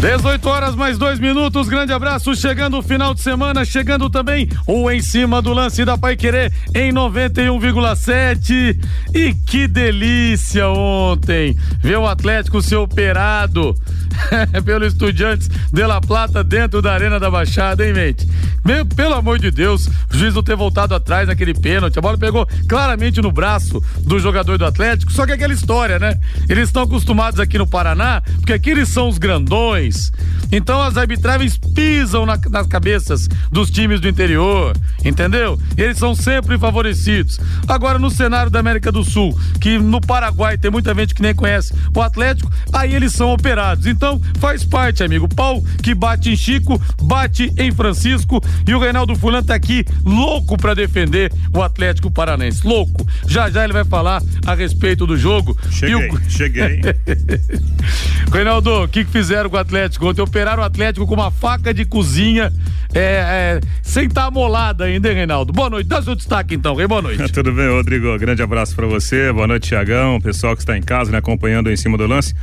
18 horas mais dois minutos, grande abraço, chegando o final de semana, chegando também o em cima do lance da Pai Querer em 91,7 e que delícia ontem ver o Atlético ser operado pelo Estudiantes de La Plata dentro da Arena da Baixada, hein, mente? Meu, pelo amor de Deus, o juiz não ter voltado atrás naquele pênalti, a bola pegou claramente no braço do jogador do Atlético, só que é aquela história, né? Eles estão acostumados aqui no Paraná, porque aqui eles são os grandões, então as arbitragens pisam na, nas cabeças dos times do interior, entendeu? Eles são sempre favorecidos. Agora no cenário da América do Sul, que no Paraguai tem muita gente que nem conhece o Atlético, aí eles são operados. Então faz parte, amigo. Pau que bate em Chico, bate em Francisco e o Reinaldo Fulano tá aqui louco para defender o Atlético Paranense. Louco. Já já ele vai falar a respeito do jogo. Cheguei, o... cheguei. Reinaldo, o que, que fizeram com o Atlético? Ontem. Operaram o Atlético com uma faca de cozinha, é, é, sem estar tá amolada ainda, hein, Reinaldo? Boa noite. Dá seu destaque então, Rei. Boa noite. Tudo bem, Rodrigo? Grande abraço para você. Boa noite, Tiagão. Pessoal que está em casa, né, acompanhando em cima do lance.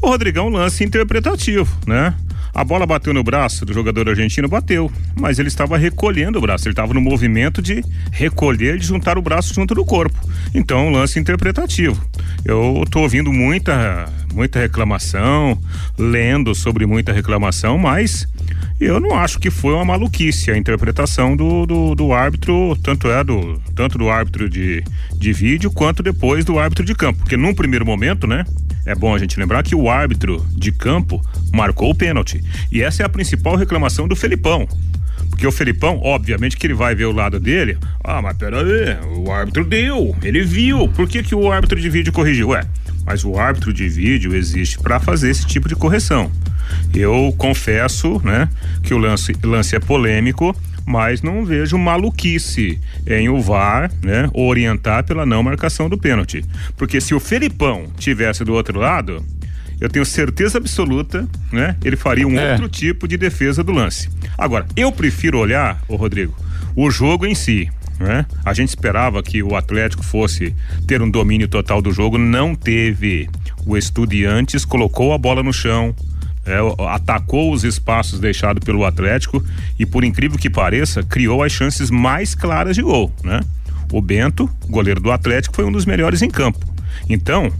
O Rodrigão, lance interpretativo, né? A bola bateu no braço do jogador argentino, bateu, mas ele estava recolhendo o braço, ele estava no movimento de recolher, de juntar o braço junto do corpo. Então, lance interpretativo. Eu estou ouvindo muita, muita reclamação, lendo sobre muita reclamação, mas eu não acho que foi uma maluquice a interpretação do, do, do, árbitro, tanto é do tanto do árbitro de, de vídeo quanto depois do árbitro de campo. Porque num primeiro momento, né? É bom a gente lembrar que o árbitro de campo marcou o pênalti. E essa é a principal reclamação do Felipão. Porque o Felipão, obviamente que ele vai ver o lado dele. Ah, mas peraí, o árbitro deu, ele viu. Por que, que o árbitro de vídeo corrigiu? Ué, mas o árbitro de vídeo existe para fazer esse tipo de correção. Eu confesso, né, que o lance, lance é polêmico, mas não vejo maluquice em o VAR, né, orientar pela não marcação do pênalti. Porque se o Felipão tivesse do outro lado, eu tenho certeza absoluta, né, ele faria um é. outro tipo de defesa do lance. Agora, eu prefiro olhar, o Rodrigo, o jogo em si. Né? A gente esperava que o Atlético fosse ter um domínio total do jogo, não teve. O Estudiantes colocou a bola no chão, é, atacou os espaços deixados pelo Atlético e, por incrível que pareça, criou as chances mais claras de gol, né? O Bento, goleiro do Atlético, foi um dos melhores em campo. Então,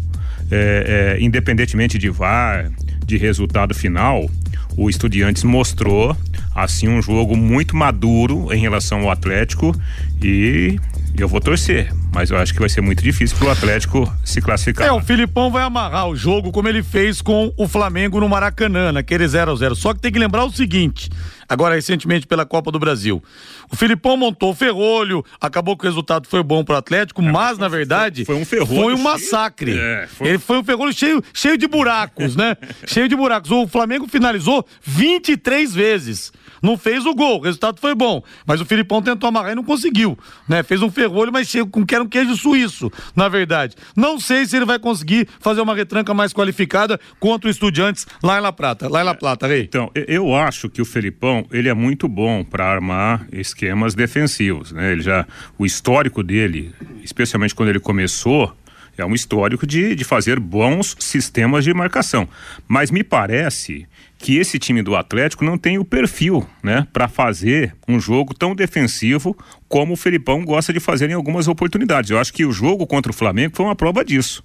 é, é, independentemente de VAR, de resultado final, o Estudiantes mostrou assim um jogo muito maduro em relação ao Atlético e eu vou torcer, mas eu acho que vai ser muito difícil pro Atlético se classificar. É, o Filipão vai amarrar o jogo como ele fez com o Flamengo no Maracanã, naquele 0 a 0 Só que tem que lembrar o seguinte: agora recentemente pela Copa do Brasil. O Filipão montou o ferrolho, acabou que o resultado foi bom pro Atlético, é, mas na verdade foi, um ferrolho foi um massacre. É, foi... Ele foi um ferrolho cheio, cheio de buracos, né? cheio de buracos. O Flamengo finalizou 23 vezes. Não fez o gol, o resultado foi bom. Mas o Filipão tentou amarrar e não conseguiu. Né? Fez um ferrolho, mas chega com que era um queijo suíço, na verdade. Não sei se ele vai conseguir fazer uma retranca mais qualificada contra o Estudiantes lá em La Plata. Lá em La Plata, Rei. Então, eu acho que o Felipão, ele é muito bom para armar esquemas defensivos, né? Ele já, o histórico dele, especialmente quando ele começou, é um histórico de, de fazer bons sistemas de marcação. Mas me parece que esse time do Atlético não tem o perfil, né, para fazer um jogo tão defensivo como o Felipão gosta de fazer em algumas oportunidades. Eu acho que o jogo contra o Flamengo foi uma prova disso.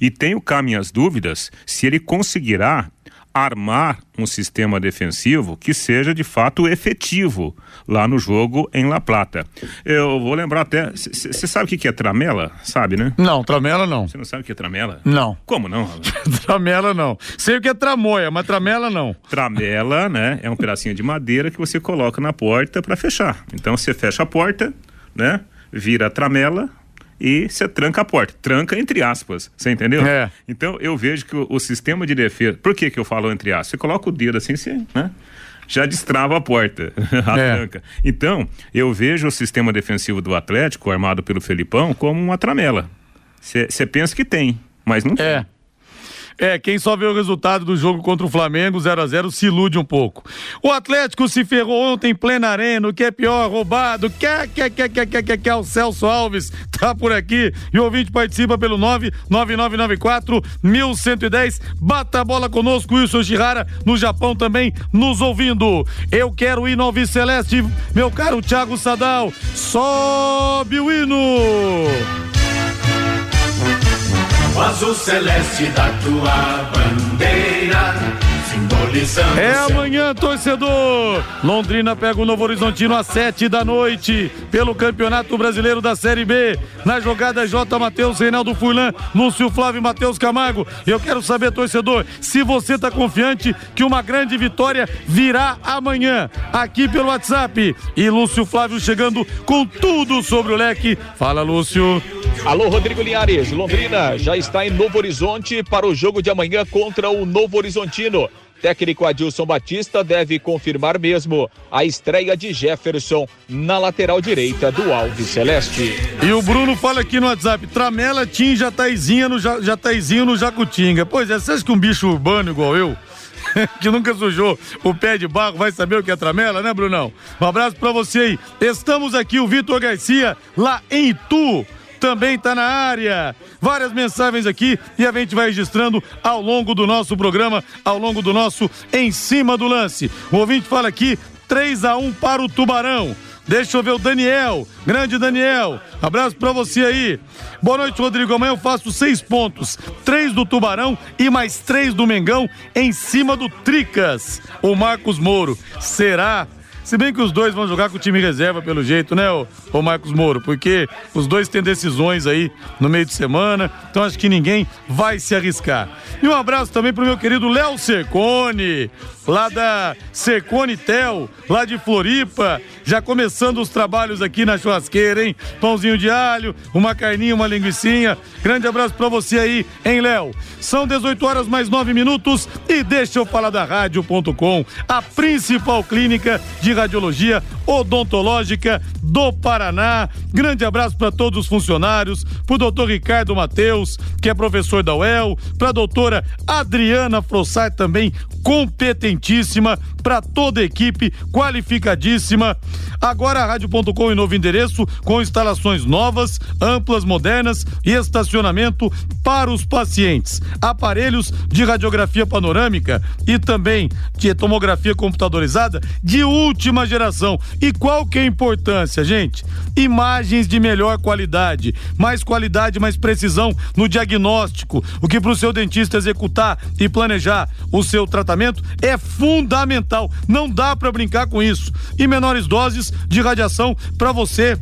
E tenho cá minhas dúvidas se ele conseguirá armar um sistema defensivo que seja de fato efetivo lá no jogo em La Plata. Eu vou lembrar até. Você sabe o que, é tramela? Sabe, né? Não, tramela não. Você não sabe o que é tramela? Não. Como não? tramela não. Sei o que é tramoia, mas tramela não. Tramela, né? É um pedacinho de madeira que você coloca na porta para fechar. Então você fecha a porta, né? Vira a tramela, e você tranca a porta. Tranca entre aspas, você entendeu? É. Então eu vejo que o, o, sistema de defesa. Por que, que eu falo entre aspas? Você coloca o dedo assim, você, né? já destrava a porta, a é. tranca. Então, eu vejo o sistema defensivo do Atlético, armado pelo Felipão, como uma tramela. Você pensa que tem, mas não é. tem. É, quem só vê o resultado do jogo contra o Flamengo, 0 a 0 se ilude um pouco. O Atlético se ferrou ontem em plena arena, o que é pior, roubado. Quer, quer, quer, quer, quer, quer, quer. O Celso Alves tá por aqui e o ouvinte participa pelo 99994 1110. Bata a bola conosco, Wilson Girara, no Japão também, nos ouvindo. Eu quero ir no Celeste, meu caro Thiago Sadal. Sobe o hino! O azul celeste da tua bandeira. É amanhã, torcedor. Londrina pega o Novo Horizontino às sete da noite pelo Campeonato Brasileiro da Série B. Na jogada J. Matheus, Reinaldo Furlan, Lúcio Flávio e Matheus Camargo. Eu quero saber, torcedor, se você está confiante que uma grande vitória virá amanhã aqui pelo WhatsApp. E Lúcio Flávio chegando com tudo sobre o leque. Fala, Lúcio. Alô, Rodrigo Linhares. Londrina já está em Novo Horizonte para o jogo de amanhã contra o Novo Horizontino. Técnico Adilson Batista deve confirmar mesmo a estreia de Jefferson na lateral direita do Alves Celeste. E o Bruno fala aqui no WhatsApp: Tramela Tim Jataizinha no Jataizinho no Jacutinga. Pois é, você acha que um bicho urbano igual eu? que nunca sujou o pé de barro, vai saber o que é tramela, né, Brunão? Um abraço para você aí. Estamos aqui, o Vitor Garcia, lá em Itu também está na área. Várias mensagens aqui e a gente vai registrando ao longo do nosso programa, ao longo do nosso Em Cima do Lance. O ouvinte fala aqui, 3 a 1 para o Tubarão. Deixa eu ver o Daniel, grande Daniel. Abraço para você aí. Boa noite, Rodrigo. Amanhã eu faço seis pontos: três do Tubarão e mais três do Mengão em cima do Tricas. O Marcos Moro. Será? Se bem que os dois vão jogar com o time reserva, pelo jeito, né, o, o Marcos Moro? Porque os dois têm decisões aí no meio de semana, então acho que ninguém vai se arriscar. E um abraço também pro meu querido Léo Cercone, lá da Cercone Tel, lá de Floripa, já começando os trabalhos aqui na churrasqueira, hein? Pãozinho de alho, uma carninha, uma linguiçinha. Grande abraço para você aí, hein, Léo? São 18 horas mais 9 minutos e deixa eu falar da rádio.com, a principal clínica de radiologia odontológica do Paraná. Grande abraço para todos os funcionários, pro doutor Ricardo Mateus, que é professor da UEL, pra doutora Adriana Frossar também competentíssima, para toda a equipe qualificadíssima. Agora a Rádio.com em novo endereço, com instalações novas, amplas, modernas e estacionamento para os pacientes. Aparelhos de radiografia panorâmica e também de tomografia computadorizada de última geração. E qual que é a importância, gente? Imagens de melhor qualidade, mais qualidade, mais precisão no diagnóstico, o que para o seu dentista executar e planejar o seu tratamento é fundamental. Não dá para brincar com isso. E menores doses de radiação para você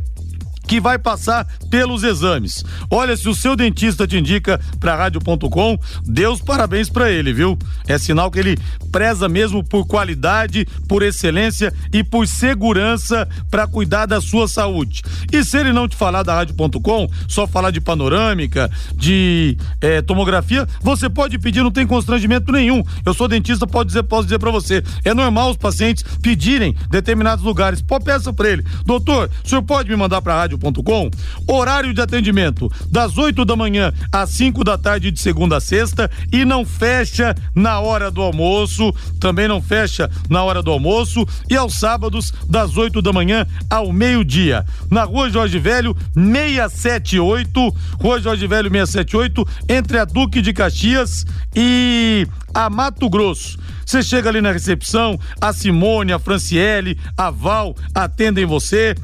que vai passar pelos exames. Olha, se o seu dentista te indica para rádio.com, Deus parabéns para ele, viu? É sinal que ele preza mesmo por qualidade, por excelência e por segurança para cuidar da sua saúde. E se ele não te falar da rádio.com, só falar de panorâmica, de é, tomografia, você pode pedir, não tem constrangimento nenhum. Eu sou dentista, pode dizer, posso dizer para você, é normal os pacientes pedirem determinados lugares. Pô, peça para ele, doutor, o senhor pode me mandar para rádio rádio.com. Horário de atendimento das 8 da manhã às 5 da tarde de segunda a sexta e não fecha na hora do almoço, também não fecha na hora do almoço e aos sábados das 8 da manhã ao meio-dia. Na Rua Jorge Velho, 678, Rua Jorge Velho 678, entre a Duque de Caxias e a Mato Grosso. Você chega ali na recepção, a Simone, a Franciele, a Val atendem você.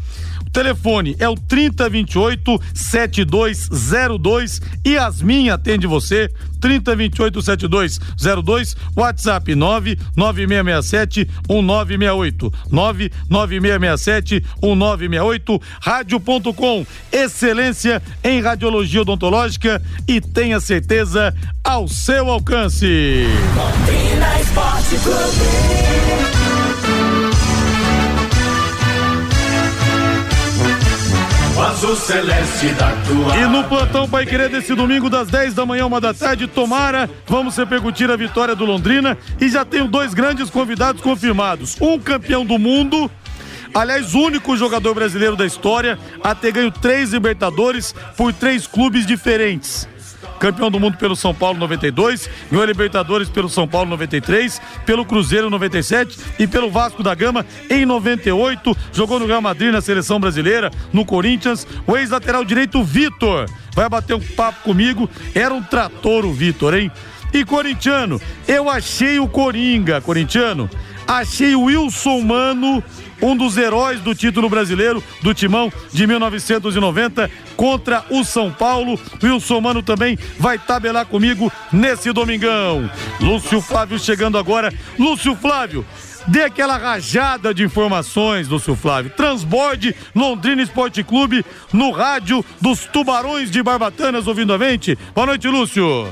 Telefone é o 3028 7202. Yasmin atende você. 3028 7202. WhatsApp 99667 1968. 99667 1968. Rádio.com. Excelência em radiologia odontológica e tenha certeza ao seu alcance. Londrina Esporte o E no plantão Pai Querer desse domingo, das 10 da manhã, uma da tarde, tomara, vamos repercutir a vitória do Londrina. E já tenho dois grandes convidados confirmados: um campeão do mundo. Aliás, único jogador brasileiro da história a ter ganho três Libertadores por três clubes diferentes campeão do mundo pelo São Paulo 92, ganhou Libertadores pelo São Paulo 93, pelo Cruzeiro 97 e pelo Vasco da Gama em 98. Jogou no Real Madrid na seleção brasileira, no Corinthians. O ex-lateral direito Vitor vai bater um papo comigo. Era um trator o Vitor, hein? E corintiano, eu achei o Coringa, corintiano. Achei o Wilson Mano um dos heróis do título brasileiro do Timão de 1990 contra o São Paulo. Wilson Mano também vai tabelar comigo nesse domingão. Lúcio Flávio chegando agora. Lúcio Flávio, dê aquela rajada de informações, Lúcio Flávio. Transborde Londrina Esporte Clube no rádio dos Tubarões de Barbatanas ouvindo a mente. Boa noite, Lúcio.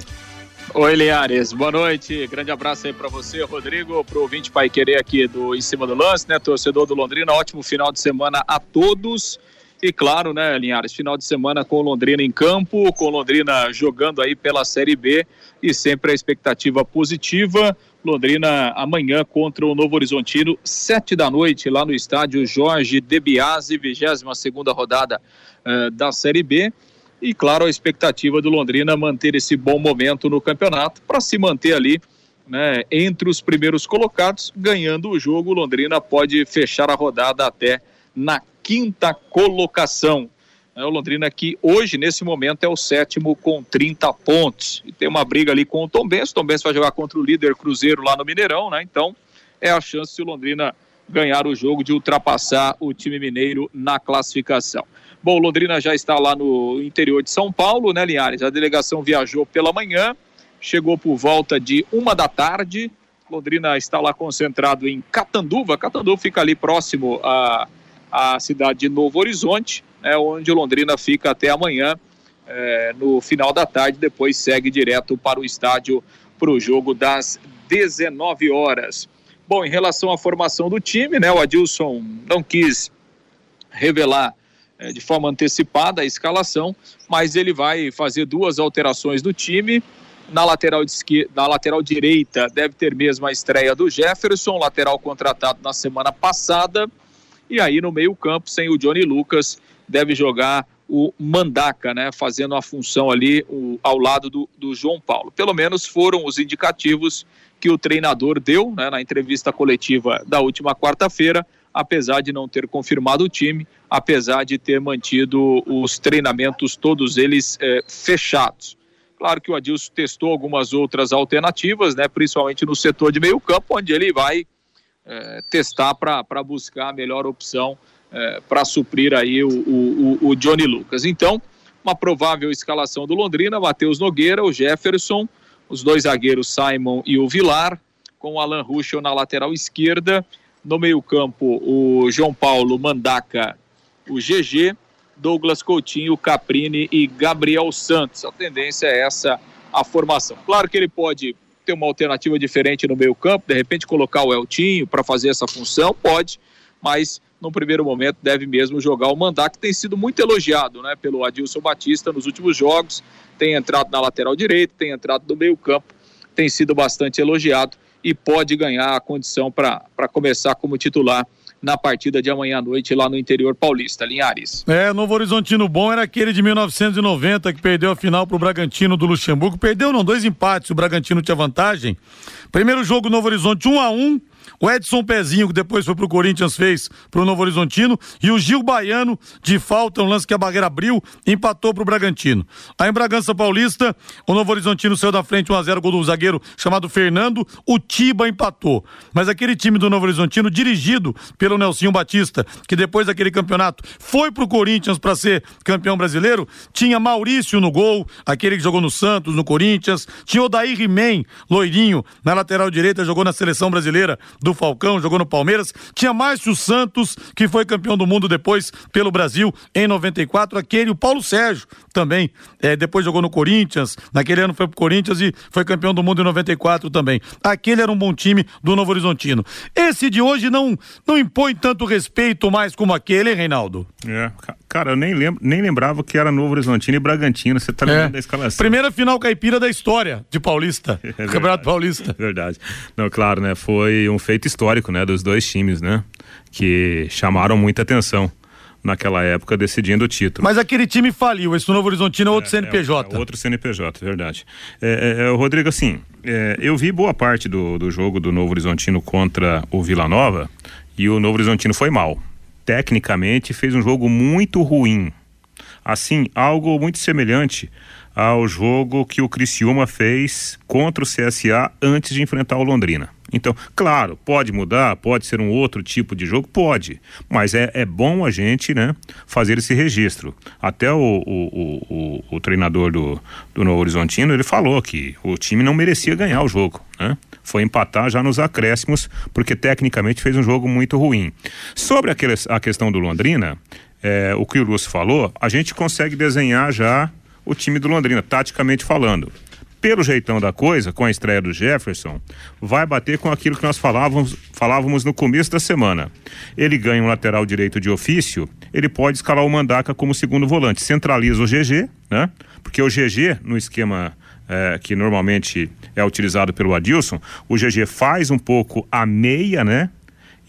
Oi, Liares. Boa noite. Grande abraço aí para você, Rodrigo, pro ouvinte Pai Querer aqui do Em Cima do Lance, né? Torcedor do Londrina. Ótimo final de semana a todos. E claro, né, Linhares, final de semana com Londrina em campo, com Londrina jogando aí pela Série B e sempre a expectativa positiva. Londrina amanhã contra o Novo Horizontino, sete da noite, lá no estádio Jorge Debiase, 22 segunda rodada uh, da Série B. E, claro, a expectativa do Londrina manter esse bom momento no campeonato para se manter ali né, entre os primeiros colocados. Ganhando o jogo, o Londrina pode fechar a rodada até na quinta colocação. É, o Londrina que hoje, nesse momento, é o sétimo com 30 pontos. E tem uma briga ali com o Tom Benz. O Tom Benz vai jogar contra o líder Cruzeiro lá no Mineirão, né? Então, é a chance o Londrina ganhar o jogo de ultrapassar o time mineiro na classificação. Bom, Londrina já está lá no interior de São Paulo, né, Linhares? A delegação viajou pela manhã, chegou por volta de uma da tarde. Londrina está lá concentrado em Catanduva. Catanduva fica ali próximo à, à cidade de Novo Horizonte, né, onde Londrina fica até amanhã, é, no final da tarde. Depois segue direto para o estádio para o jogo das 19 horas. Bom, em relação à formação do time, né, o Adilson não quis revelar é, de forma antecipada a escalação, mas ele vai fazer duas alterações do time. Na lateral, de na lateral direita deve ter mesmo a estreia do Jefferson, lateral contratado na semana passada. E aí no meio-campo, sem o Johnny Lucas, deve jogar o Mandaca, né? Fazendo a função ali o, ao lado do, do João Paulo. Pelo menos foram os indicativos que o treinador deu né, na entrevista coletiva da última quarta-feira apesar de não ter confirmado o time, apesar de ter mantido os treinamentos, todos eles é, fechados. Claro que o Adilson testou algumas outras alternativas, né, principalmente no setor de meio campo, onde ele vai é, testar para buscar a melhor opção é, para suprir aí o, o, o, Johnny Lucas. Então, uma provável escalação do Londrina, Matheus Nogueira, o Jefferson, os dois zagueiros Simon e o Vilar, com o Alan Ruschel na lateral esquerda no meio-campo, o João Paulo Mandaca, o GG, Douglas Coutinho, Caprini e Gabriel Santos. A tendência é essa a formação. Claro que ele pode ter uma alternativa diferente no meio-campo, de repente colocar o Eltinho para fazer essa função, pode, mas no primeiro momento deve mesmo jogar o Mandaca, que tem sido muito elogiado né, pelo Adilson Batista nos últimos jogos, tem entrado na lateral direita, tem entrado no meio-campo, tem sido bastante elogiado e pode ganhar a condição para começar como titular na partida de amanhã à noite lá no interior paulista, Linhares. É, Novo Horizontino bom era aquele de 1990 que perdeu a final para o Bragantino do Luxemburgo. Perdeu não, dois empates, o Bragantino tinha vantagem. Primeiro jogo Novo Horizonte 1 a 1 o Edson Pezinho, que depois foi pro Corinthians, fez pro Novo Horizontino. E o Gil Baiano, de falta, um lance que a barreira abriu, empatou pro Bragantino. Aí em Bragança Paulista, o Novo Horizontino saiu da frente 1x0, gol do zagueiro chamado Fernando. O Tiba empatou. Mas aquele time do Novo Horizontino, dirigido pelo Nelsinho Batista, que depois daquele campeonato foi pro Corinthians para ser campeão brasileiro, tinha Maurício no gol, aquele que jogou no Santos, no Corinthians. Tinha Odair Rimem, loirinho, na lateral direita, jogou na seleção brasileira do do Falcão, jogou no Palmeiras. Tinha Márcio Santos, que foi campeão do mundo depois pelo Brasil em 94. Aquele, o Paulo Sérgio também, é, depois jogou no Corinthians. Naquele ano foi pro Corinthians e foi campeão do mundo em 94 também. Aquele era um bom time do Novo Horizontino. Esse de hoje não, não impõe tanto respeito mais como aquele, hein, Reinaldo? É, Cara, eu nem, lembro, nem lembrava que era Novo Horizontino e Bragantino. Você tá lembrando É. da escalação? Primeira final caipira da história de Paulista. É Campeonato. Paulista. Verdade. Não, claro, né? Foi um feito histórico, né? Dos dois times, né? Que chamaram muita atenção naquela época decidindo o título. Mas aquele time faliu. Esse Novo Horizontino é outro CNPJ. É, outro CNPJ, verdade. É, é, é, Rodrigo, assim, é, eu vi boa parte do, do jogo do Novo Horizontino contra o Vila Nova e o Novo Horizontino foi mal. Tecnicamente, fez um jogo muito ruim. Assim, algo muito semelhante ao jogo que o Criciúma fez contra o CSA antes de enfrentar o Londrina. Então, claro, pode mudar, pode ser um outro tipo de jogo, pode, mas é, é bom a gente, né, fazer esse registro. Até o, o, o, o, treinador do, do Novo Horizontino, ele falou que o time não merecia ganhar o jogo, né? Foi empatar já nos acréscimos, porque tecnicamente fez um jogo muito ruim. Sobre aquele, a questão do Londrina, é, o que o Lúcio falou, a gente consegue desenhar já o time do Londrina, taticamente falando. Pelo jeitão da coisa, com a estreia do Jefferson, vai bater com aquilo que nós falávamos, falávamos no começo da semana. Ele ganha um lateral direito de ofício, ele pode escalar o Mandaca como segundo volante, centraliza o GG, né? Porque o GG, no esquema é, que normalmente é utilizado pelo Adilson, o GG faz um pouco a meia, né?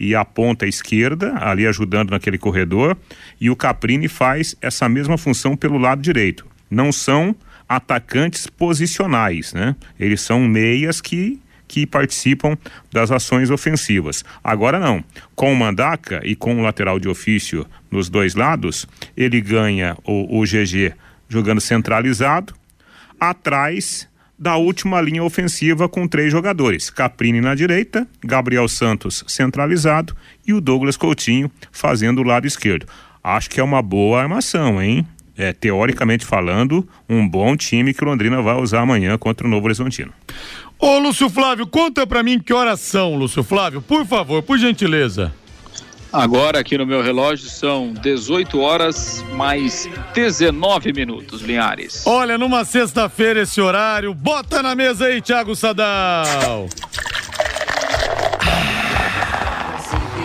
e a ponta esquerda, ali ajudando naquele corredor, e o Caprini faz essa mesma função pelo lado direito. Não são atacantes posicionais, né? Eles são meias que que participam das ações ofensivas. Agora não, com o Mandaca e com o lateral de ofício nos dois lados, ele ganha o, o GG jogando centralizado, atrás da última linha ofensiva com três jogadores: Caprini na direita, Gabriel Santos centralizado e o Douglas Coutinho fazendo o lado esquerdo. Acho que é uma boa armação, hein? É, teoricamente falando, um bom time que Londrina vai usar amanhã contra o Novo Horizontino. Ô, Lúcio Flávio, conta pra mim que horas são, Lúcio Flávio, por favor, por gentileza. Agora aqui no meu relógio são 18 horas mais 19 minutos, Linhares. Olha, numa sexta-feira esse horário, bota na mesa aí, Thiago Sadal.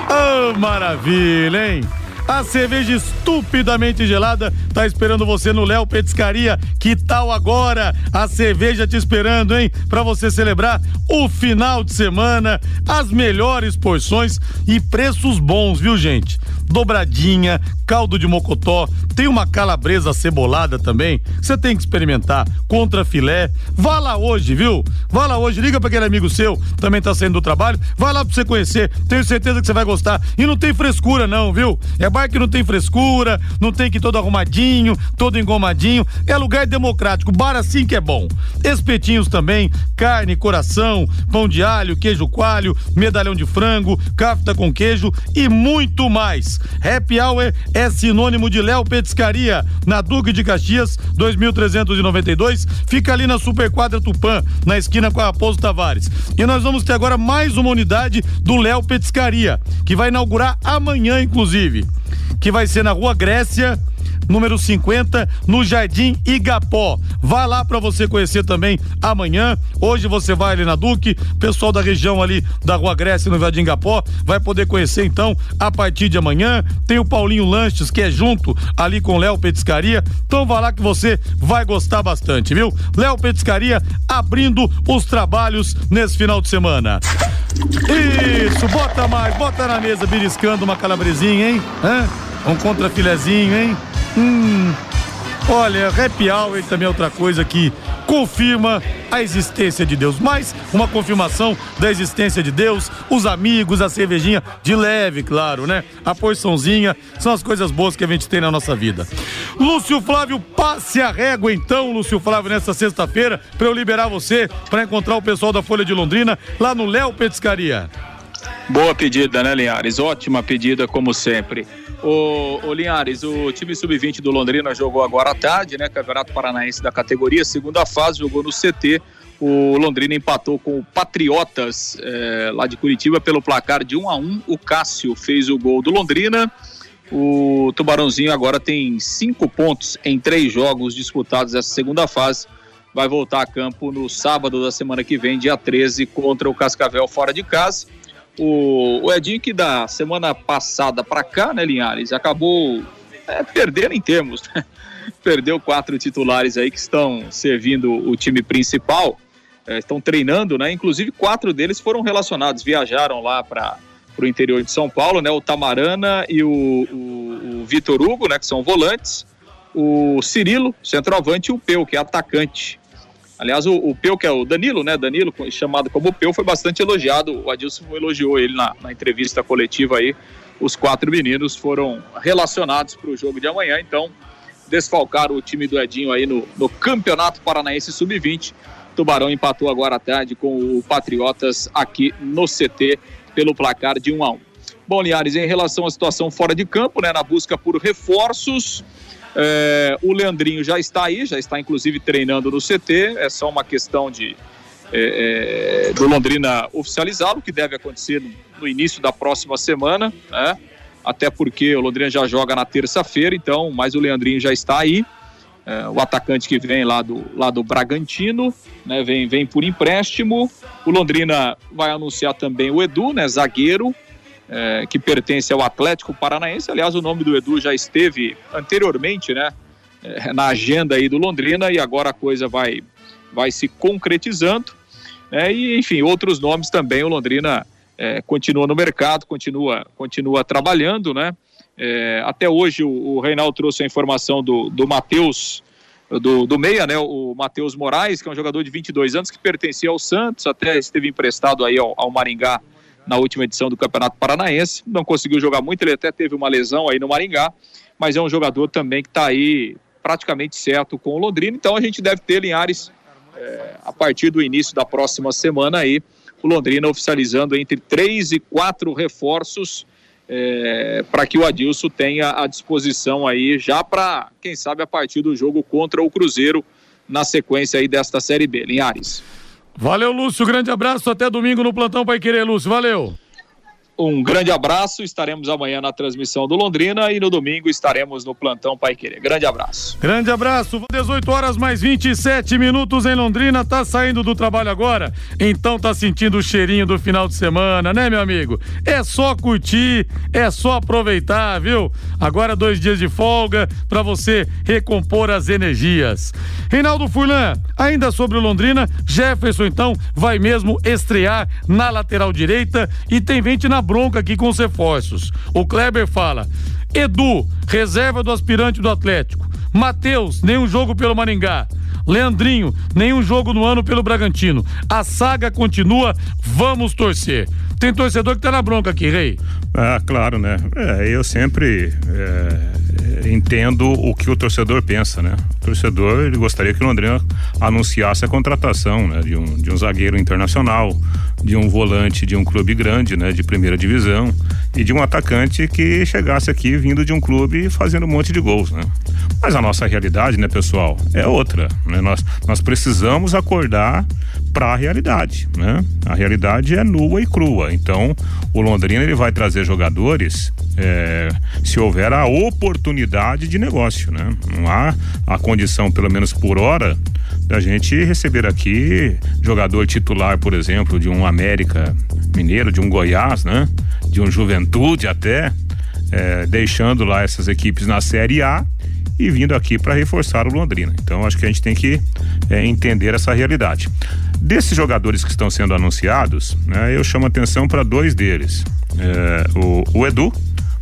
Oh, maravilha, hein? A cerveja estupidamente gelada tá esperando você no Léo Petiscaria. Que tal agora? A cerveja te esperando, hein? Para você celebrar o final de semana, as melhores porções e preços bons, viu, gente? Dobradinha, caldo de mocotó, tem uma calabresa cebolada também. Você tem que experimentar. Contra filé. Vá lá hoje, viu? Vá lá hoje, liga para aquele amigo seu, também tá saindo do trabalho. Vai lá pra você conhecer. Tenho certeza que você vai gostar. E não tem frescura, não, viu? É bar que não tem frescura, não tem que ir todo arrumadinho, todo engomadinho. É lugar democrático, bar assim que é bom. Espetinhos também, carne, coração, pão de alho, queijo coalho, medalhão de frango, cafta com queijo e muito mais. Happy Hour é sinônimo de Léo Petiscaria, na Duque de Caxias, 2392. Fica ali na Superquadra Tupã, na esquina com a Raposo Tavares. E nós vamos ter agora mais uma unidade do Léo Petiscaria, que vai inaugurar amanhã, inclusive. Que vai ser na Rua Grécia, número 50, no Jardim Igapó. Vá lá para você conhecer também amanhã. Hoje você vai ali na Duque, pessoal da região ali da Rua Grécia no Jardim Igapó vai poder conhecer então a partir de amanhã. Tem o Paulinho Lanches que é junto ali com Léo Petiscaria. Então vá lá que você vai gostar bastante, viu? Léo Petiscaria abrindo os trabalhos nesse final de semana. Isso, bota mais, bota na mesa beliscando uma calabresinha, hein? Hã? Um contrafilezinho, hein? Hum. Olha, happy hour também é outra coisa que confirma a existência de Deus. Mais uma confirmação da existência de Deus, os amigos, a cervejinha de leve, claro, né? A porçãozinha são as coisas boas que a gente tem na nossa vida. Lúcio Flávio, passe a régua então, Lúcio Flávio, nessa sexta-feira, para eu liberar você para encontrar o pessoal da Folha de Londrina lá no Léo Petiscaria. Boa pedida, né, Linhares? Ótima pedida, como sempre. O, o Linhares, o time sub-20 do Londrina jogou agora à tarde, né? Campeonato Paranaense da categoria, segunda fase, jogou no CT. O Londrina empatou com o Patriotas eh, lá de Curitiba pelo placar de 1 a 1 O Cássio fez o gol do Londrina. O Tubarãozinho agora tem cinco pontos em três jogos disputados essa segunda fase. Vai voltar a campo no sábado da semana que vem, dia 13, contra o Cascavel fora de casa. O, o Edinho, que da semana passada para cá, né, Linhares, acabou é, perder em termos. Né? Perdeu quatro titulares aí que estão servindo o time principal, é, estão treinando, né? Inclusive quatro deles foram relacionados, viajaram lá para o interior de São Paulo, né? O Tamarana e o, o, o Vitor Hugo, né? Que são volantes, o Cirilo, centroavante, e o Peu, que é atacante. Aliás, o, o Peu, que é o Danilo, né? Danilo, chamado como Peu, foi bastante elogiado. O Adilson elogiou ele na, na entrevista coletiva aí. Os quatro meninos foram relacionados para o jogo de amanhã, então desfalcaram o time do Edinho aí no, no Campeonato Paranaense Sub-20. Tubarão empatou agora à tarde com o Patriotas aqui no CT pelo placar de 1 a 1. Bom, Linhares, em relação à situação fora de campo, né, na busca por reforços, é, o Leandrinho já está aí, já está inclusive treinando no CT. É só uma questão de é, é, do Londrina oficializá-lo, que deve acontecer no, no, início da próxima semana, né? Até porque o Londrina já joga na terça-feira, então, mas o Leandrinho já está aí. É, o atacante que vem lá do, lá do Bragantino, né? Vem, vem por empréstimo. O Londrina vai anunciar também o Edu, né? Zagueiro, é, que pertence ao Atlético Paranaense. Aliás, o nome do Edu já esteve anteriormente, né, é, na agenda aí do Londrina e agora a coisa vai, vai se concretizando. Né, e, enfim, outros nomes também. O Londrina é, continua no mercado, continua, continua trabalhando, né? É, até hoje o, o Reinaldo trouxe a informação do, do Matheus, do, do Meia, né? O Matheus Moraes, que é um jogador de 22 anos que pertencia ao Santos, até esteve emprestado aí ao, ao Maringá na última edição do Campeonato Paranaense. Não conseguiu jogar muito, ele até teve uma lesão aí no Maringá, mas é um jogador também que está aí praticamente certo com o Londrina. Então a gente deve ter Linhares é, a partir do início da próxima semana aí, o Londrina oficializando entre três e quatro reforços é, para que o Adilson tenha à disposição aí já para, quem sabe, a partir do jogo contra o Cruzeiro na sequência aí desta Série B. Linhares. Valeu, Lúcio. Grande abraço. Até domingo no Plantão Pai Querer, Lúcio. Valeu. Um grande abraço. Estaremos amanhã na transmissão do Londrina e no domingo estaremos no plantão Pai Querer. Grande abraço. Grande abraço. 18 horas mais 27 minutos em Londrina. Tá saindo do trabalho agora? Então tá sentindo o cheirinho do final de semana, né, meu amigo? É só curtir, é só aproveitar, viu? Agora dois dias de folga para você recompor as energias. Reinaldo Furlan, ainda sobre o Londrina, Jefferson então vai mesmo estrear na lateral direita e tem vente na bronca aqui com os reforços. O Kleber fala: Edu, reserva do aspirante do Atlético. Matheus, nenhum jogo pelo Maringá. Leandrinho, nenhum jogo no ano pelo Bragantino. A saga continua, vamos torcer. Tem torcedor que tá na bronca aqui, Rei. Ah, claro, né? É, eu sempre é, entendo o que o torcedor pensa, né? O torcedor ele gostaria que o Londrina anunciasse a contratação né? de, um, de um zagueiro internacional, de um volante de um clube grande, né? De primeira divisão e de um atacante que chegasse aqui vindo de um clube fazendo um monte de gols, né? Mas a nossa realidade, né, pessoal, é outra, né? Nós, nós precisamos acordar para a realidade, né? A realidade é nua e crua. Então, o Londrina ele vai trazer jogadores é, se houver a oportunidade de negócio, né? Não há a condição, pelo menos por hora, da gente receber aqui jogador titular, por exemplo, de um América Mineiro, de um Goiás, né? De um Juventude até, é, deixando lá essas equipes na Série A e vindo aqui para reforçar o Londrina. Então acho que a gente tem que é, entender essa realidade. Desses jogadores que estão sendo anunciados, né, eu chamo atenção para dois deles. É, o, o, Edu,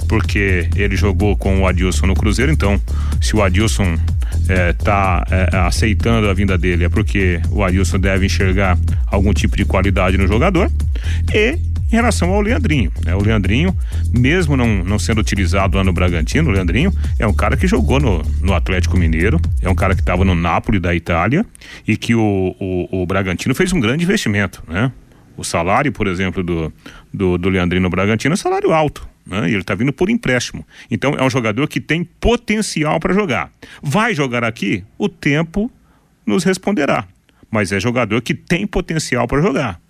porque ele jogou com o Adilson no Cruzeiro, então se o Adilson está é, é, aceitando a vinda dele é porque o Adilson deve enxergar algum tipo de qualidade no jogador. E em relação ao Leandrinho. Né? O Leandrinho, mesmo não, não sendo utilizado lá no Bragantino, o Leandrinho é um cara que jogou no, no Atlético Mineiro, é um cara que estava no Napoli da Itália e que o, o, o Bragantino fez um grande investimento, né? O salário, por exemplo, do, do, do Leandrinho no Bragantino é salário alto. Né? Ele está vindo por empréstimo. Então é um jogador que tem potencial para jogar. Vai jogar aqui? O tempo nos responderá. Mas é jogador que tem potencial para jogar.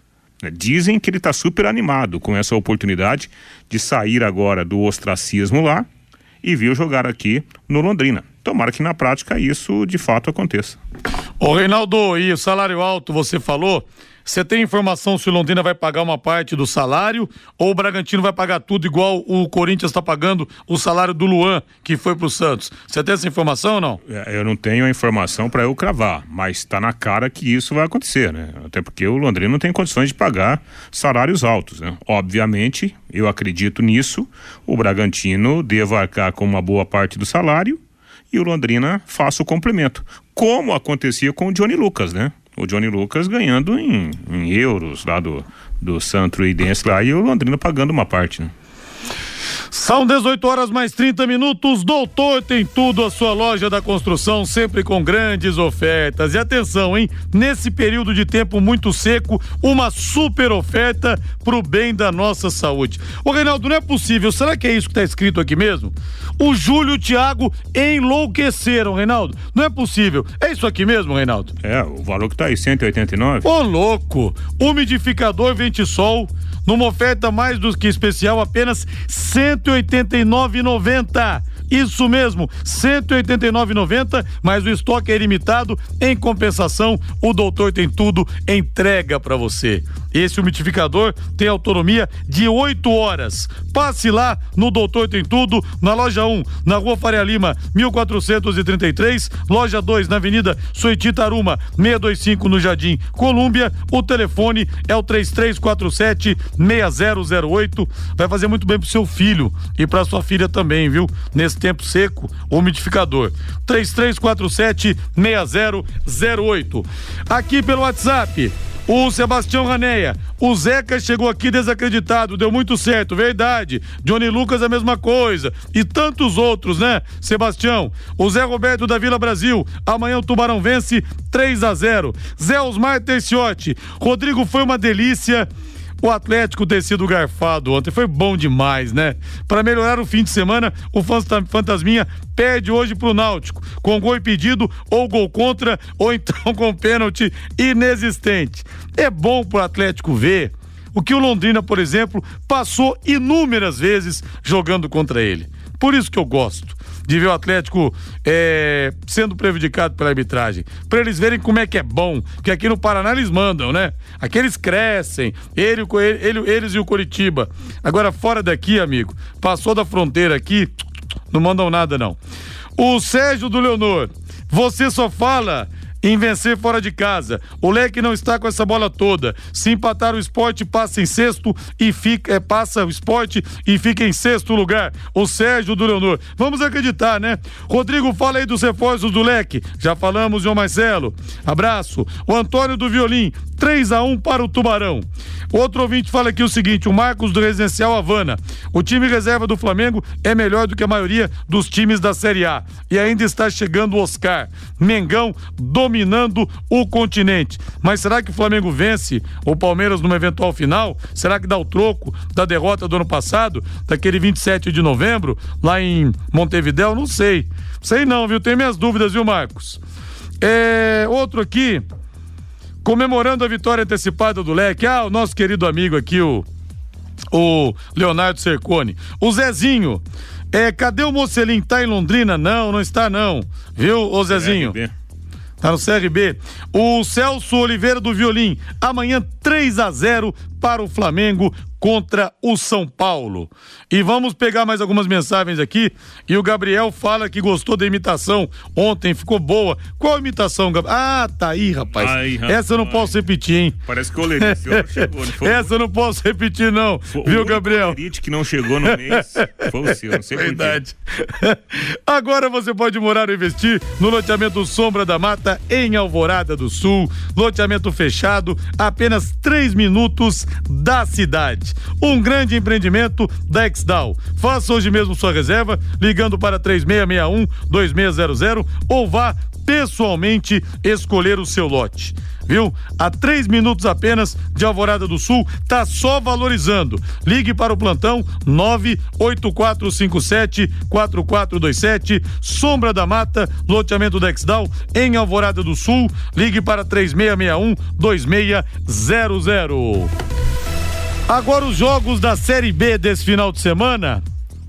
Né? Dizem que ele está super animado com essa oportunidade de sair agora do ostracismo lá e vir jogar aqui no Londrina. Tomara que na prática isso de fato aconteça. Ô Reinaldo, e o salário alto, você falou, você tem informação se o Londrina vai pagar uma parte do salário ou o Bragantino vai pagar tudo igual o Corinthians está pagando o salário do Luan, que foi pro Santos? Você tem essa informação ou não? É, eu não tenho a informação para eu cravar, mas está na cara que isso vai acontecer, né? Até porque o Londrina não tem condições de pagar salários altos, né? Obviamente, eu acredito nisso, o Bragantino deva arcar com uma boa parte do salário e o Londrina faça o complemento, como acontecia com o Johnny Lucas, né? O Johnny Lucas ganhando em, em euros lá do, do Santo Idense lá e o Londrina pagando uma parte, né? São 18 horas mais 30 minutos. Doutor tem tudo a sua loja da construção, sempre com grandes ofertas. E atenção, hein? Nesse período de tempo muito seco, uma super oferta pro bem da nossa saúde. Ô Reinaldo, não é possível. Será que é isso que tá escrito aqui mesmo? O Júlio e o Thiago enlouqueceram, Reinaldo. Não é possível. É isso aqui mesmo, Reinaldo? É, o valor que tá aí, 189. Ô louco! Umidificador Ventisol numa oferta mais do que especial, apenas R$ 189,90. Isso mesmo, R$ 189,90, mas o estoque é ilimitado. Em compensação, o doutor tem tudo, entrega para você. Esse umidificador tem autonomia de 8 horas. Passe lá no Doutor Tem Tudo, na loja 1, na Rua Faria Lima, 1433, loja 2, na Avenida Sueti Taruma, 625 no Jardim Colúmbia. O telefone é o 3347 6008. Vai fazer muito bem pro seu filho e para sua filha também, viu? Nesse tempo seco, umidificador. 3347 6008. Aqui pelo WhatsApp o Sebastião Raneia. O Zeca chegou aqui desacreditado, deu muito certo, verdade. Johnny Lucas a mesma coisa. E tantos outros, né, Sebastião? O Zé Roberto da Vila Brasil. Amanhã o Tubarão vence 3 a 0. Zé Osmar Terciotti. Rodrigo foi uma delícia. O Atlético ter sido garfado ontem foi bom demais, né? Para melhorar o fim de semana, o Fantasminha perde hoje pro Náutico, com gol impedido ou gol contra, ou então com pênalti inexistente. É bom pro Atlético ver o que o Londrina, por exemplo, passou inúmeras vezes jogando contra ele. Por isso que eu gosto de ver o Atlético é, sendo prejudicado pela arbitragem. Para eles verem como é que é bom, que aqui no Paraná eles mandam, né? Aqui eles crescem, ele, ele, eles e o Coritiba. Agora, fora daqui, amigo, passou da fronteira aqui, não mandam nada, não. O Sérgio do Leonor, você só fala em vencer fora de casa. O Leque não está com essa bola toda. Se empatar o esporte, passa em sexto e fica, é, passa o esporte e fica em sexto lugar. O Sérgio do Leonor. Vamos acreditar, né? Rodrigo, fala aí dos reforços do Leque. Já falamos, João Marcelo. Abraço. O Antônio do Violim, 3 a 1 para o Tubarão. Outro ouvinte fala aqui o seguinte: o Marcos do Residencial Havana. O time reserva do Flamengo é melhor do que a maioria dos times da Série A. E ainda está chegando o Oscar. Mengão dominando o continente. Mas será que o Flamengo vence o Palmeiras numa eventual final? Será que dá o troco da derrota do ano passado, daquele 27 de novembro, lá em Montevidéu? Não sei. Sei não, viu? Tenho minhas dúvidas, viu, Marcos? É, outro aqui, comemorando a vitória antecipada do Leque. Ah, o nosso querido amigo aqui, o, o Leonardo Cercone. O Zezinho. É, cadê o Mocelim? Tá em Londrina? Não, não está não. Viu, ô Zezinho? Tá no CRB. O Celso Oliveira do Violim. Amanhã 3 a 0 para o Flamengo contra o São Paulo. E vamos pegar mais algumas mensagens aqui. E o Gabriel fala que gostou da imitação ontem, ficou boa. Qual imitação, Gabriel? Ah, tá aí, rapaz. Ai, rapaz. Essa eu não posso repetir, hein? Parece que o Lerite chegou. Foi... Essa eu não posso repetir, não. Foi Viu, Gabriel? O que não chegou no mês foi o seu, não sei Verdade. Agora você pode morar ou investir no loteamento Sombra da Mata, em Alvorada do Sul. Loteamento fechado, apenas três minutos da cidade. Um grande empreendimento da Exdal. Faça hoje mesmo sua reserva ligando para 3661 2600 ou vá pessoalmente escolher o seu lote. Viu? A três minutos apenas de Alvorada do Sul, tá só valorizando. Ligue para o plantão 98457 4427, Sombra da Mata, loteamento Dexdal, em Alvorada do Sul. Ligue para 3661 2600. Agora os jogos da Série B desse final de semana.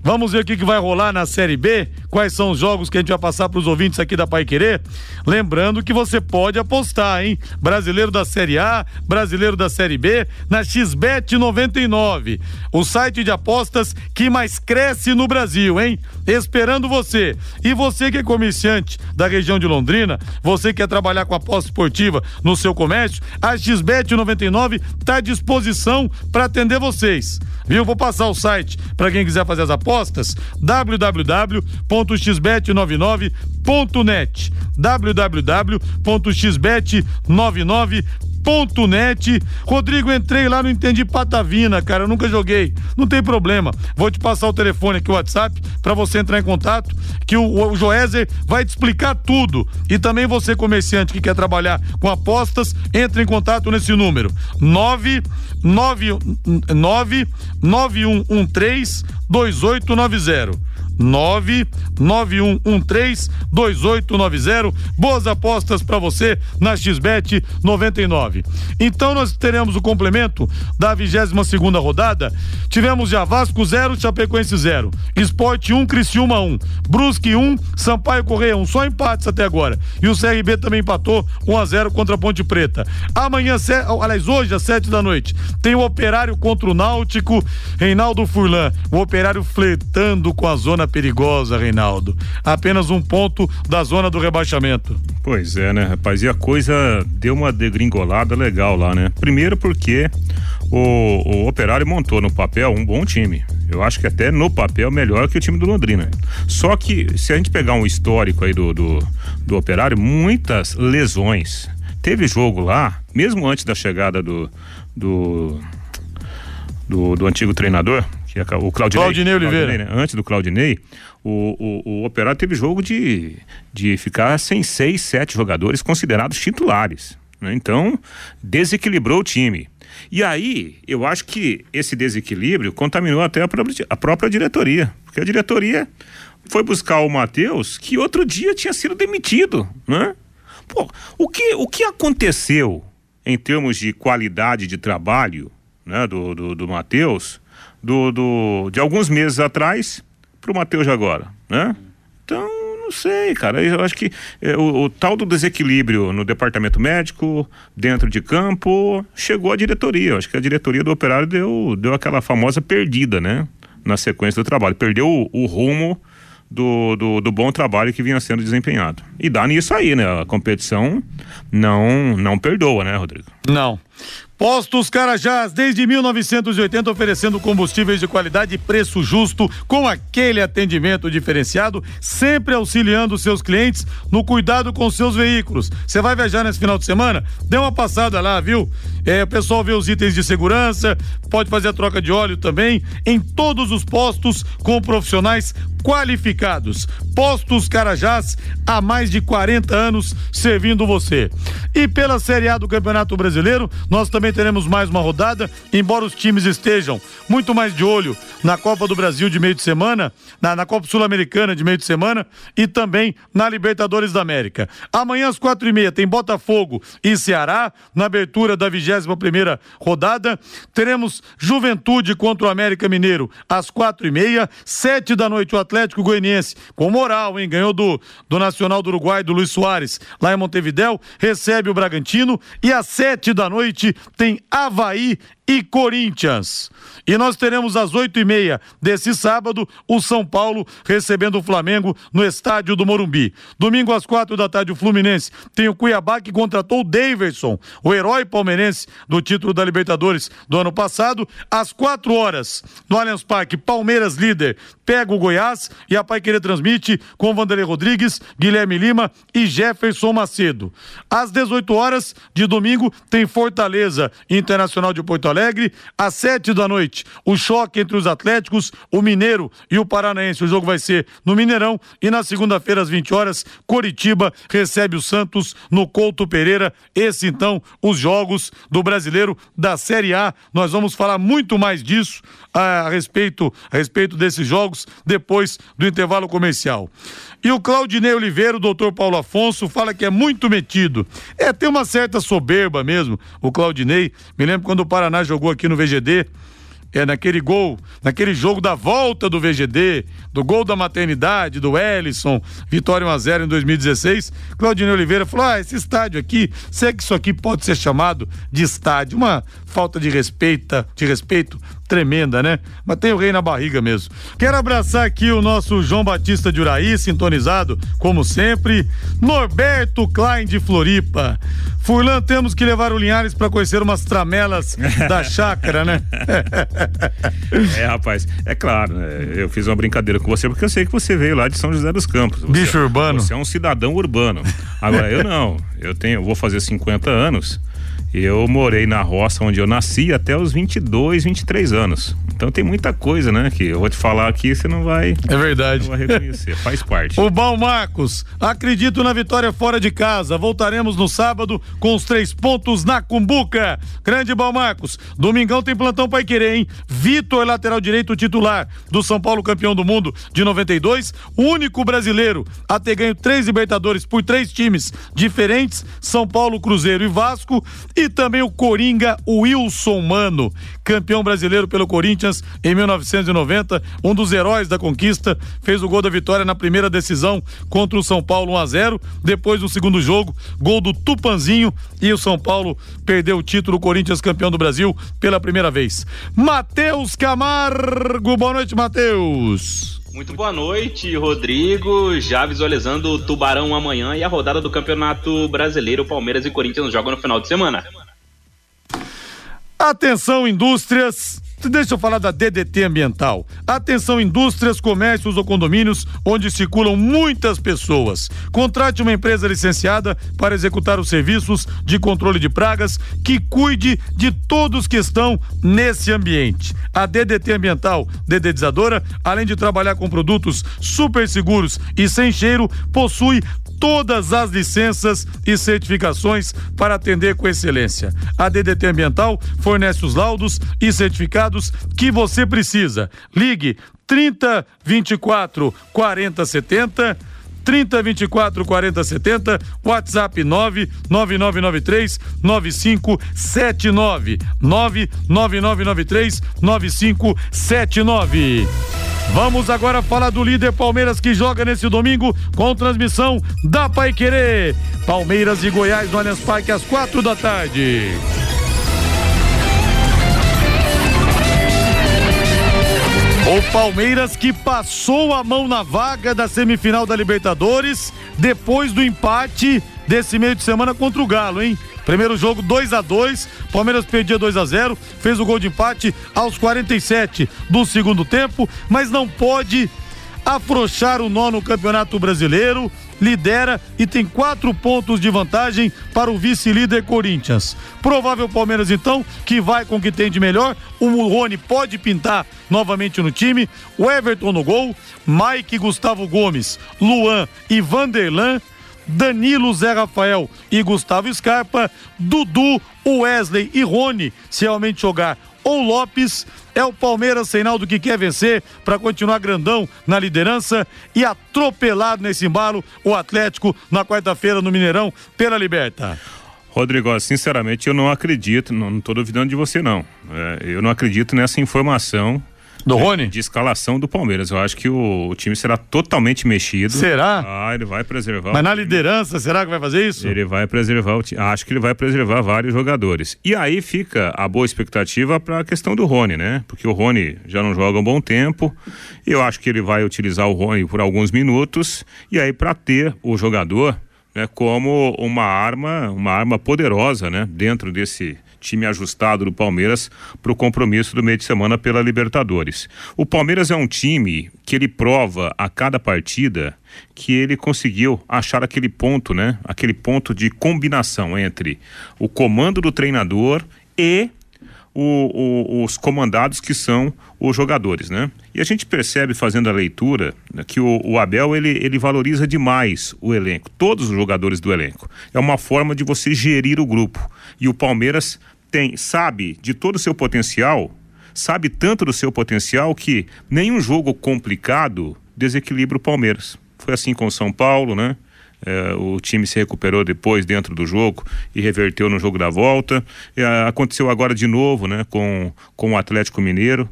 Vamos ver o que, que vai rolar na Série B quais são os jogos que a gente vai passar para os ouvintes aqui da Pai Querer. Lembrando que você pode apostar, hein? Brasileiro da Série A, brasileiro da Série B, na XBET 99. O site de apostas que mais cresce no Brasil, hein? Esperando você. E você que é comerciante da região de Londrina, você que quer trabalhar com aposta esportiva no seu comércio, a XBET 99 está à disposição para atender vocês. Viu? Vou passar o site para quem quiser fazer as apostas: www.xbet99.net. www.xbet99.net net. Rodrigo, entrei lá, não entendi patavina, cara, eu nunca joguei. Não tem problema. Vou te passar o telefone aqui, o WhatsApp, para você entrar em contato, que o, o Joézer vai te explicar tudo. E também você, comerciante que quer trabalhar com apostas, entre em contato nesse número: 999 9113 2890. 991132890. Boas apostas para você na XBET 99. Então nós teremos o complemento da 22 segunda rodada. Tivemos já Vasco 0, Chapecoense 0, Esporte 1, Criciúma 1, Brusque 1, Sampaio Correia 1, só empates até agora. E o CRB também empatou 1 a 0 contra a Ponte Preta. Amanhã, aliás, hoje às 7 da noite, tem o Operário contra o Náutico, Reinaldo Furlan, o Operário fletando com a zona perigosa, Reinaldo. Apenas um ponto da zona do rebaixamento. Pois é, né, rapaz? E a coisa deu uma degringolada legal lá, né? Primeiro porque o, o Operário montou no papel um bom time. Eu acho que até no papel melhor que o time do Londrina. Só que se a gente pegar um histórico aí do, do, do Operário, muitas lesões. Teve jogo lá, mesmo antes da chegada do, do, do, do antigo treinador, que é o Claudinei, Claudinei Oliveira. Claudinei, né? Antes do Claudinei, o, o, o Operário teve jogo de, de ficar sem seis, sete jogadores considerados titulares. Né? Então, desequilibrou o time. E aí, eu acho que esse desequilíbrio contaminou até a própria, a própria diretoria. Porque a diretoria foi buscar o Matheus, que outro dia tinha sido demitido, né? Pô, o que, o que aconteceu em termos de qualidade de trabalho né, do, do, do Matheus do, do, de alguns meses atrás para o Matheus agora, né? Então, não sei, cara. Eu acho que é, o, o, tal do desequilíbrio no departamento médico, dentro de campo, chegou à diretoria. Eu acho que a diretoria do operário deu, deu aquela famosa perdida, né? Na sequência do trabalho. Perdeu o, o rumo do, do, do, bom trabalho que vinha sendo desempenhado. E dá nisso aí, né? A competição não, não perdoa, né, Rodrigo? Não. Postos Carajás, desde 1980, oferecendo combustíveis de qualidade e preço justo, com aquele atendimento diferenciado, sempre auxiliando seus clientes no cuidado com seus veículos. Você vai viajar nesse final de semana? Dê uma passada lá, viu? É, o pessoal vê os itens de segurança, pode fazer a troca de óleo também, em todos os postos com profissionais qualificados. Postos Carajás, há mais de 40 anos servindo você. E pela Série A do Campeonato Brasileiro, nós também teremos mais uma rodada, embora os times estejam muito mais de olho na Copa do Brasil de meio de semana, na, na Copa Sul-Americana de meio de semana e também na Libertadores da América. Amanhã às quatro e meia tem Botafogo e Ceará, na abertura da vigésima primeira rodada. Teremos Juventude contra o América Mineiro às quatro e meia, sete da noite o Atlético Goianiense, com moral, hein? Ganhou do, do Nacional do Uruguai, do Luiz Soares, lá em Montevidéu, recebe o Bragantino e às sete da noite tem Havaí e Corinthians. E nós teremos às oito e meia desse sábado o São Paulo recebendo o Flamengo no estádio do Morumbi. Domingo às quatro da tarde o Fluminense tem o Cuiabá que contratou o Daverson, o herói palmeirense do título da Libertadores do ano passado. Às quatro horas no Allianz Parque, Palmeiras líder pega o Goiás e a Pai Querer transmite com Vanderlei Rodrigues, Guilherme Lima e Jefferson Macedo. Às 18 horas de domingo tem Fortaleza Internacional de Porto Alegre Alegre, às sete da noite. O choque entre os Atléticos, o Mineiro e o Paranaense. O jogo vai ser no Mineirão e na segunda-feira, às 20 horas, Coritiba recebe o Santos no Couto Pereira. Esse, então, os jogos do brasileiro da Série A. Nós vamos falar muito mais disso a, a respeito, a respeito desses jogos depois do intervalo comercial. E o Claudinei Oliveira, o doutor Paulo Afonso, fala que é muito metido. É, tem uma certa soberba mesmo, o Claudinei. Me lembro quando o Paraná jogou aqui no VGD. é naquele gol, naquele jogo da volta do VGD, do gol da maternidade, do Ellison, vitória 1x0 em 2016, Claudinei Oliveira falou: ah, esse estádio aqui, sei que isso aqui pode ser chamado de estádio, uma falta de respeito, de respeito tremenda, né? Mas tem o rei na barriga mesmo. Quero abraçar aqui o nosso João Batista de Uraí, sintonizado, como sempre. Norberto Klein de Floripa. Furlan, temos que levar o Linhares para conhecer umas tramelas da chácara, né? é, rapaz, é claro, né? eu fiz uma brincadeira com você porque eu sei que você veio lá de São José dos Campos. Você, Bicho urbano. Você é um cidadão urbano. Agora, eu não. Eu tenho, eu vou fazer 50 anos. Eu morei na roça onde eu nasci até os 22, 23 anos. Então tem muita coisa, né? Que eu vou te falar aqui, você não vai. É verdade. Não vai reconhecer, faz parte. O Bal Marcos, acredito na vitória fora de casa. Voltaremos no sábado com os três pontos na Cumbuca. Grande Bal Marcos. Domingão tem plantão para querer, hein? Vitor, lateral direito titular do São Paulo, campeão do mundo de 92. Único brasileiro a ter ganho três Libertadores por três times diferentes: São Paulo, Cruzeiro e Vasco. E também o Coringa Wilson Mano, campeão brasileiro pelo Corinthians em 1990, um dos heróis da conquista, fez o gol da vitória na primeira decisão contra o São Paulo 1 a 0. Depois do segundo jogo, gol do Tupanzinho e o São Paulo perdeu o título Corinthians campeão do Brasil pela primeira vez. Matheus Camargo, boa noite, Matheus. Muito boa noite, Rodrigo. Já visualizando o Tubarão amanhã e a rodada do Campeonato Brasileiro. Palmeiras e Corinthians jogam no final de semana. Atenção, indústrias. Deixa eu falar da DDT Ambiental. Atenção, indústrias, comércios ou condomínios onde circulam muitas pessoas. Contrate uma empresa licenciada para executar os serviços de controle de pragas que cuide de todos que estão nesse ambiente. A DDT Ambiental Dedetizadora, além de trabalhar com produtos super seguros e sem cheiro, possui todas as licenças e certificações para atender com excelência. A DDT Ambiental fornece os laudos e certificados que você precisa. Ligue 30 24 40 70 30 24 40 70, WhatsApp 99993 9579. 99993 9579. Vamos agora falar do líder Palmeiras que joga nesse domingo com transmissão da Pai Querer. Palmeiras e Goiás no Allianz Parque às quatro da tarde. O Palmeiras que passou a mão na vaga da semifinal da Libertadores depois do empate desse meio de semana contra o Galo, hein? Primeiro jogo 2 a 2 Palmeiras perdia 2 a 0 fez o gol de empate aos 47 do segundo tempo, mas não pode afrouxar o nó no Campeonato Brasileiro, lidera e tem quatro pontos de vantagem para o vice-líder Corinthians. Provável Palmeiras, então, que vai com o que tem de melhor. O Rony pode pintar novamente no time. O Everton no gol, Mike Gustavo Gomes, Luan e Vanderlan. Danilo, Zé Rafael e Gustavo Scarpa, Dudu, Wesley e Rony, se realmente jogar ou Lopes. É o Palmeiras sem nada que quer vencer para continuar grandão na liderança e atropelado nesse embalo o Atlético na quarta-feira no Mineirão pela Liberta. Rodrigo, sinceramente eu não acredito, não estou duvidando de você não. É, eu não acredito nessa informação do Rony? De escalação do Palmeiras. Eu acho que o, o, time será totalmente mexido. Será? Ah, ele vai preservar. Mas na liderança, será que vai fazer isso? Ele vai preservar o time. Acho que ele vai preservar vários jogadores. E aí fica a boa expectativa para a questão do Rony, né? Porque o Rony já não joga um bom tempo. E eu acho que ele vai utilizar o Rony por alguns minutos. E aí, para ter o jogador né, como uma arma, uma arma poderosa, né? Dentro desse time ajustado do Palmeiras para o compromisso do meio de semana pela Libertadores. O Palmeiras é um time que ele prova a cada partida que ele conseguiu achar aquele ponto, né? Aquele ponto de combinação entre o comando do treinador e o, o, os comandados que são os jogadores, né? E a gente percebe fazendo a leitura né, que o, o, Abel ele, ele valoriza demais o elenco, todos os jogadores do elenco. É uma forma de você gerir o grupo. E o Palmeiras tem, sabe de todo o seu potencial, sabe tanto do seu potencial que nenhum jogo complicado desequilibra o Palmeiras. Foi assim com o São Paulo, né? É, o time se recuperou depois dentro do jogo e reverteu no jogo da volta. É, aconteceu agora de novo, né, com, com o Atlético Mineiro.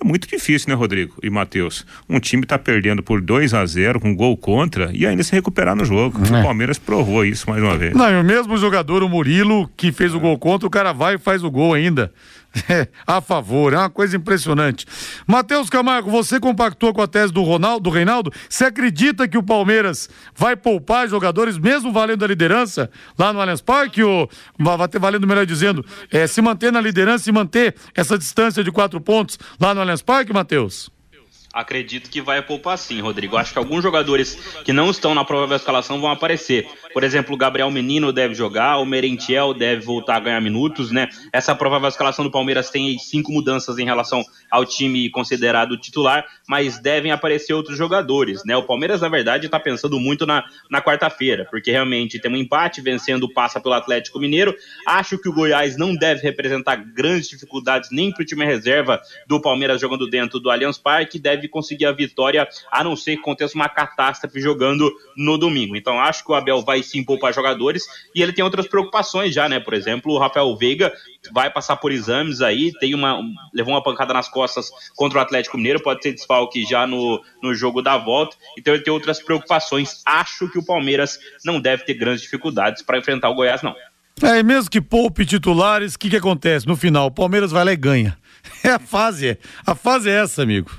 É muito difícil, né, Rodrigo e Matheus? Um time tá perdendo por 2 a 0 com gol contra e ainda se recuperar no jogo. É. O Palmeiras provou isso mais uma vez. Não, e o mesmo jogador, o Murilo, que fez o gol contra, o cara vai e faz o gol ainda. A favor, é uma coisa impressionante. Matheus Camargo, você compactou com a tese do Ronaldo, do Reinaldo? Você acredita que o Palmeiras vai poupar jogadores, mesmo valendo a liderança lá no Allianz Parque? Ou vai ter valendo, melhor dizendo, é, se manter na liderança e manter essa distância de quatro pontos lá no Allianz Parque, Matheus? Acredito que vai poupar sim, Rodrigo. Acho que alguns jogadores que não estão na provável escalação vão aparecer. Por exemplo, o Gabriel Menino deve jogar, o Merentiel deve voltar a ganhar minutos, né? Essa provável escalação do Palmeiras tem cinco mudanças em relação ao time considerado titular, mas devem aparecer outros jogadores, né? O Palmeiras, na verdade, está pensando muito na, na quarta-feira, porque realmente tem um empate vencendo passa pelo Atlético Mineiro. Acho que o Goiás não deve representar grandes dificuldades nem para o time reserva do Palmeiras jogando dentro do Allianz Parque, deve conseguir a vitória, a não ser que aconteça uma catástrofe jogando no domingo. Então acho que o Abel vai sim poupar jogadores e ele tem outras preocupações já, né? Por exemplo, o Rafael Veiga vai passar por exames aí, tem uma levou uma pancada nas costas contra o Atlético Mineiro, pode ser desfalque já no, no jogo da volta. Então ele tem outras preocupações. Acho que o Palmeiras não deve ter grandes dificuldades para enfrentar o Goiás não. É, e mesmo que poupe titulares, o que, que acontece? No final, o Palmeiras vai lá e ganha. É a fase, a fase é essa, amigo.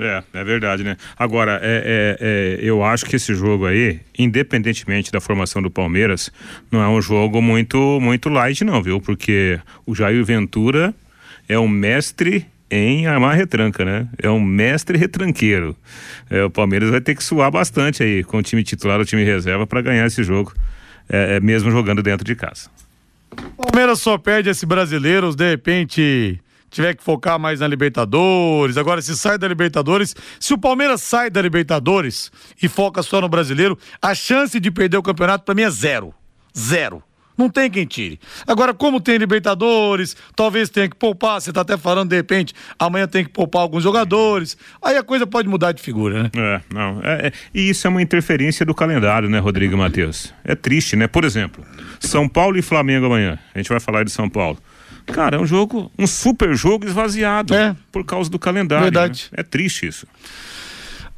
É, é verdade, né? Agora, é, é, é, eu acho que esse jogo aí, independentemente da formação do Palmeiras, não é um jogo muito, muito light, não, viu? Porque o Jair Ventura é um mestre em armar retranca, né? É um mestre retranqueiro. É, o Palmeiras vai ter que suar bastante aí com o time titular ou time reserva para ganhar esse jogo, é, é, mesmo jogando dentro de casa. O Palmeiras só perde esse brasileiro, de repente tiver que focar mais na Libertadores. Agora, se sai da Libertadores, se o Palmeiras sai da Libertadores e foca só no brasileiro, a chance de perder o campeonato para mim é zero. Zero. Não tem quem tire. Agora, como tem Libertadores, talvez tenha que poupar. Você tá até falando, de repente, amanhã tem que poupar alguns jogadores. Aí a coisa pode mudar de figura, né? É, não. É, é, e isso é uma interferência do calendário, né, Rodrigo Matheus? É triste, né? Por exemplo, São Paulo e Flamengo amanhã. A gente vai falar de São Paulo. Cara, é um jogo, um super jogo esvaziado é. por causa do calendário. Verdade. Né? É triste isso.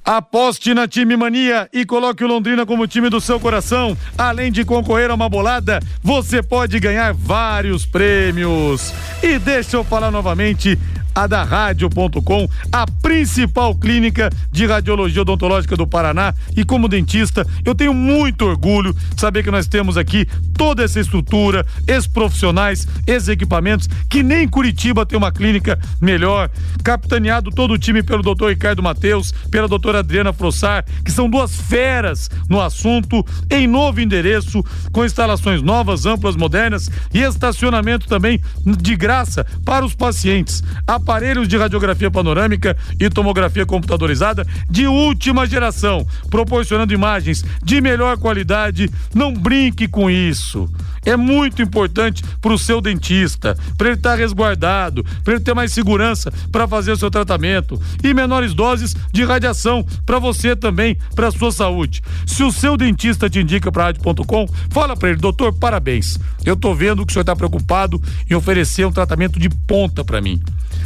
Aposte na Time Mania e coloque o Londrina como time do seu coração. Além de concorrer a uma bolada, você pode ganhar vários prêmios. E deixa eu falar novamente, a da Rádio.com, a principal clínica de radiologia odontológica do Paraná. E como dentista, eu tenho muito orgulho de saber que nós temos aqui toda essa estrutura, esses profissionais, esses equipamentos, que nem Curitiba tem uma clínica melhor. Capitaneado todo o time pelo doutor Ricardo Mateus, pela doutora Adriana Frossar, que são duas feras no assunto, em novo endereço, com instalações novas, amplas, modernas e estacionamento também de graça para os pacientes. A aparelhos de radiografia panorâmica e tomografia computadorizada de última geração, proporcionando imagens de melhor qualidade. Não brinque com isso. É muito importante para o seu dentista, para ele estar tá resguardado, para ele ter mais segurança para fazer o seu tratamento e menores doses de radiação para você também, para sua saúde. Se o seu dentista te indica para rádio.com, fala para ele, doutor, parabéns. Eu tô vendo que o senhor está preocupado em oferecer um tratamento de ponta para mim.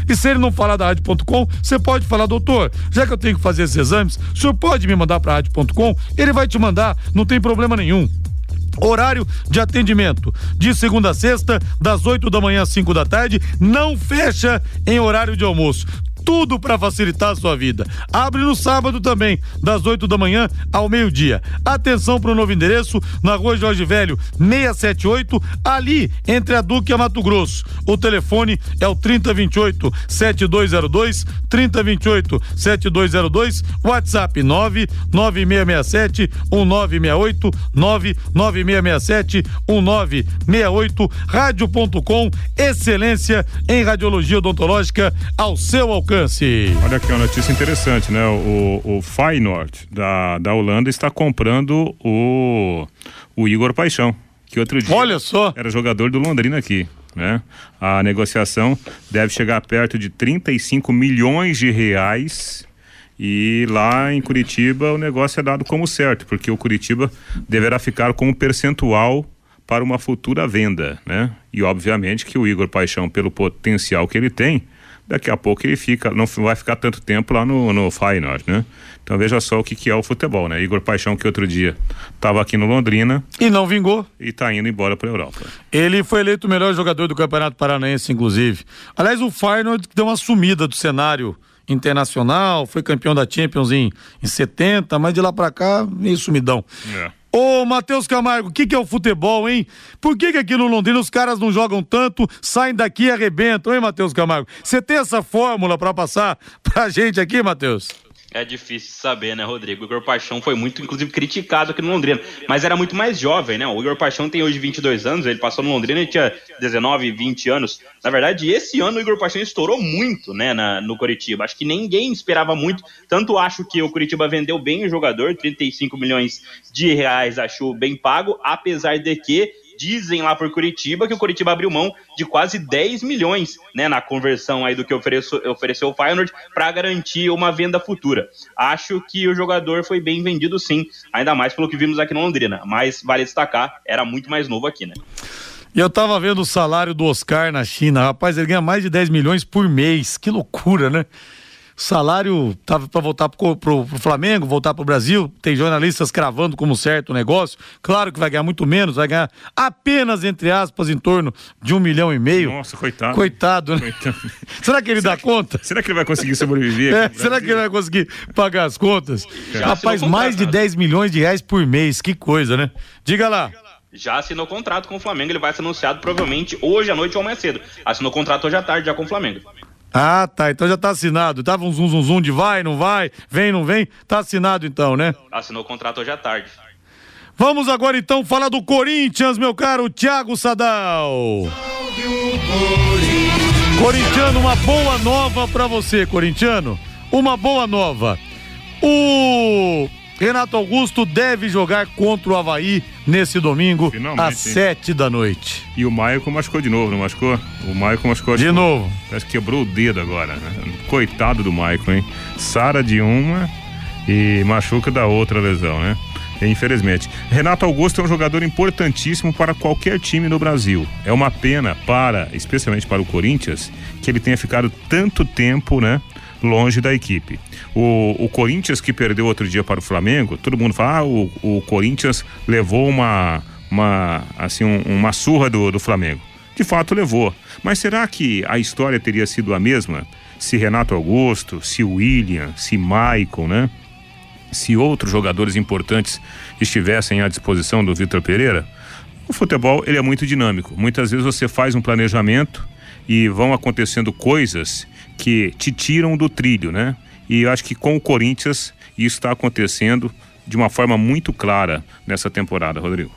E se ele não falar da rádio.com, você pode falar, doutor, já que eu tenho que fazer esses exames, o senhor pode me mandar para rádio.com? Ele vai te mandar, não tem problema nenhum. Horário de atendimento. De segunda a sexta, das 8 da manhã às 5 da tarde, não fecha em horário de almoço tudo para facilitar a sua vida. Abre no sábado também, das 8 da manhã ao meio-dia. Atenção para o novo endereço, na rua Jorge Velho, 678, ali entre a Duque e a Mato Grosso. O telefone é o 3028 7202, 3028 7202, WhatsApp 99667 1968, 99667 1968, rádio.com, excelência em radiologia odontológica ao seu alcance alcance. Olha aqui uma notícia interessante, né? O, o Feyenoord da, da Holanda está comprando o, o Igor Paixão, que outro dia Olha só. era jogador do Londrina aqui. Né? A negociação deve chegar perto de 35 milhões de reais E lá em Curitiba o negócio é dado como certo, porque o Curitiba deverá ficar com um percentual para uma futura venda, né? E obviamente que o Igor Paixão, pelo potencial que ele tem, daqui a pouco ele fica, não vai ficar tanto tempo lá no, no Feyenoord, né? Então veja só o que, que é o futebol, né? Igor Paixão, que outro dia estava aqui no Londrina. E não vingou. E está indo embora para a Europa. Ele foi eleito o melhor jogador do Campeonato Paranaense, inclusive. Aliás, o Feyenoord deu uma sumida do cenário internacional, foi campeão da Champions em, em 70, mas de lá para cá, meio sumidão. É. Ô, Matheus Camargo, o que, que é o futebol, hein? Por que, que aqui no Londrina os caras não jogam tanto, saem daqui e arrebentam, hein, Matheus Camargo? Você tem essa fórmula para passar pra gente aqui, Matheus? É difícil saber, né, Rodrigo? O Igor Paixão foi muito, inclusive, criticado aqui no Londrina, mas era muito mais jovem, né? O Igor Paixão tem hoje 22 anos, ele passou no Londrina e tinha 19, 20 anos. Na verdade, esse ano o Igor Paixão estourou muito, né, na, no Curitiba. Acho que ninguém esperava muito. Tanto acho que o Curitiba vendeu bem o jogador, 35 milhões de reais achou bem pago, apesar de que Dizem lá por Curitiba que o Curitiba abriu mão de quase 10 milhões né, na conversão aí do que ofereceu, ofereceu o Feyenoord para garantir uma venda futura. Acho que o jogador foi bem vendido sim, ainda mais pelo que vimos aqui no Londrina. Mas vale destacar, era muito mais novo aqui, né? E eu tava vendo o salário do Oscar na China. Rapaz, ele ganha mais de 10 milhões por mês. Que loucura, né? Salário tava para voltar pro, pro, pro, Flamengo, voltar pro Brasil. Tem jornalistas cravando como certo o negócio. Claro que vai ganhar muito menos, vai ganhar apenas, entre aspas, em torno de um milhão e meio. Nossa, coitado. Coitado, né? Coitado. será que ele será dá que, conta? Será que ele vai conseguir sobreviver? É, será que ele vai conseguir pagar as contas? Já Rapaz, mais de 10 milhões de reais por mês, que coisa, né? Diga lá. Já assinou contrato com o Flamengo, ele vai ser anunciado provavelmente hoje à noite ou amanhã cedo. Assinou contrato hoje à tarde já com o Flamengo. Ah, tá. Então já tá assinado. Tava um zum, zum, zum de vai, não vai, vem, não vem. Tá assinado então, né? Assinou o contrato hoje à tarde. Vamos agora então falar do Corinthians, meu caro Thiago Sadal. Corintiano, uma boa nova para você, corintiano. Uma boa nova. O Renato Augusto deve jogar contra o Havaí nesse domingo Finalmente, às sete da noite. E o Maicon machucou de novo, não machucou? O Maicon machucou de, de novo. novo. Parece que quebrou o dedo agora. Né? Coitado do Maicon, hein? Sara de uma e machuca da outra lesão, né? Infelizmente. Renato Augusto é um jogador importantíssimo para qualquer time no Brasil. É uma pena para, especialmente para o Corinthians, que ele tenha ficado tanto tempo, né? longe da equipe. O, o Corinthians que perdeu outro dia para o Flamengo, todo mundo fala, ah, o, o Corinthians levou uma, uma, assim, um, uma surra do, do Flamengo. De fato levou. Mas será que a história teria sido a mesma se Renato Augusto, se William, se Maicon, né? Se outros jogadores importantes estivessem à disposição do Vitor Pereira? O futebol ele é muito dinâmico. Muitas vezes você faz um planejamento e vão acontecendo coisas que te tiram do trilho, né? E eu acho que com o Corinthians isso está acontecendo de uma forma muito clara nessa temporada, Rodrigo.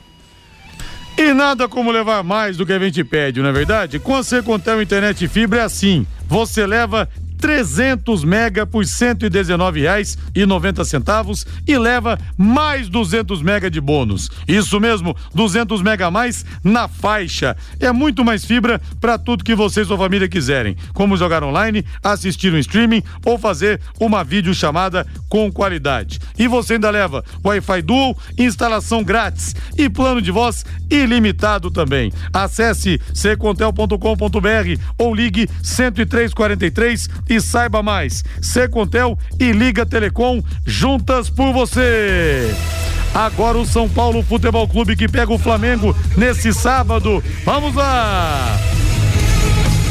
E nada como levar mais do que a gente pede, não é verdade? Com a Secontel Internet Fibra é assim. Você leva 300 mega por R$ 119,90 e leva mais 200 mega de bônus. Isso mesmo, 200 mega a mais na faixa. É muito mais fibra para tudo que você e sua família quiserem, como jogar online, assistir um streaming ou fazer uma videochamada com qualidade. E você ainda leva Wi-Fi Dual, instalação grátis e plano de voz ilimitado também. Acesse secontel.com.br ou ligue 10343 e saiba mais. Secontel e Liga Telecom juntas por você. Agora o São Paulo Futebol Clube que pega o Flamengo nesse sábado. Vamos lá!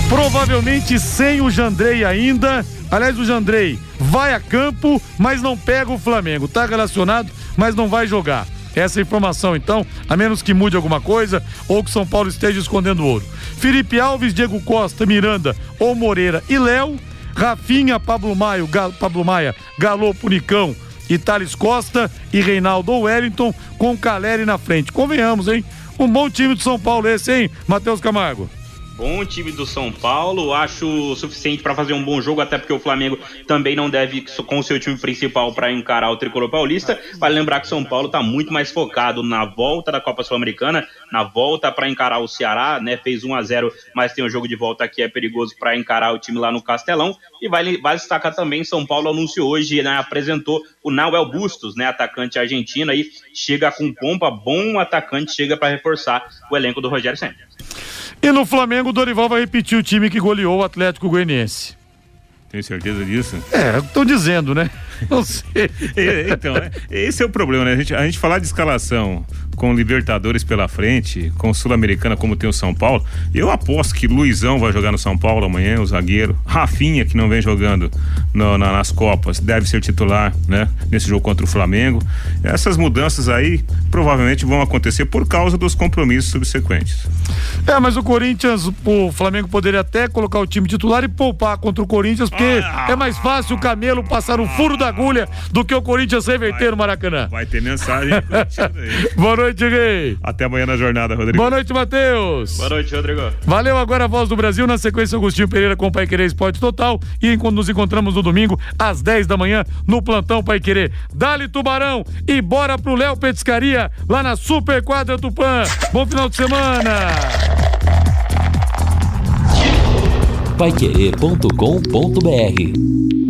Provavelmente sem o Jandrei ainda. Aliás, o Jandrei vai a campo, mas não pega o Flamengo. Tá relacionado, mas não vai jogar. Essa informação, então, a menos que mude alguma coisa ou que São Paulo esteja escondendo ouro. Felipe Alves, Diego Costa, Miranda ou Moreira e Léo Rafinha, Pablo, Maio, Pablo Maia, Galô, Punicão e Thales Costa e Reinaldo Wellington com Caleri na frente. Convenhamos, hein? Um bom time de São Paulo esse, hein, Matheus Camargo? Bom time do São Paulo, acho suficiente para fazer um bom jogo, até porque o Flamengo também não deve com o seu time principal para encarar o tricolor paulista. Vale lembrar que o São Paulo está muito mais focado na volta da Copa Sul-Americana, na volta para encarar o Ceará, né? Fez 1 a 0, mas tem um jogo de volta que é perigoso para encarar o time lá no Castelão. E vale, vale destacar também, São Paulo anunciou hoje, né, apresentou o Nauel Bustos, né, atacante argentino aí, chega com pompa, bom atacante, chega para reforçar o elenco do Rogério Senna. E no Flamengo, o Dorival vai repetir o time que goleou o Atlético Goianiense. Tem certeza disso? É, estou dizendo, né? Não sei. então, é, esse é o problema, né? A gente, a gente falar de escalação com Libertadores pela frente, com Sul-Americana como tem o São Paulo, eu aposto que Luizão vai jogar no São Paulo amanhã, o zagueiro. Rafinha, que não vem jogando no, na, nas Copas, deve ser titular, né? Nesse jogo contra o Flamengo. Essas mudanças aí provavelmente vão acontecer por causa dos compromissos subsequentes. É, mas o Corinthians, o Flamengo poderia até colocar o time titular e poupar contra o Corinthians, porque ah, é mais fácil o Camelo passar o furo da agulha do que o Corinthians reverter vai, no Maracanã. Vai ter mensagem. Boa noite noite, Gay. Até amanhã na jornada, Rodrigo. Boa noite, Matheus. Boa noite, Rodrigo. Valeu agora a voz do Brasil na sequência Agostinho Pereira com o Pai Querer Esporte Total e enquanto nos encontramos no domingo às 10 da manhã no plantão Pai Querer. Dali Tubarão e bora pro Léo Petiscaria lá na Super Quadra Tupã. Bom final de semana. Paiquerê.com.br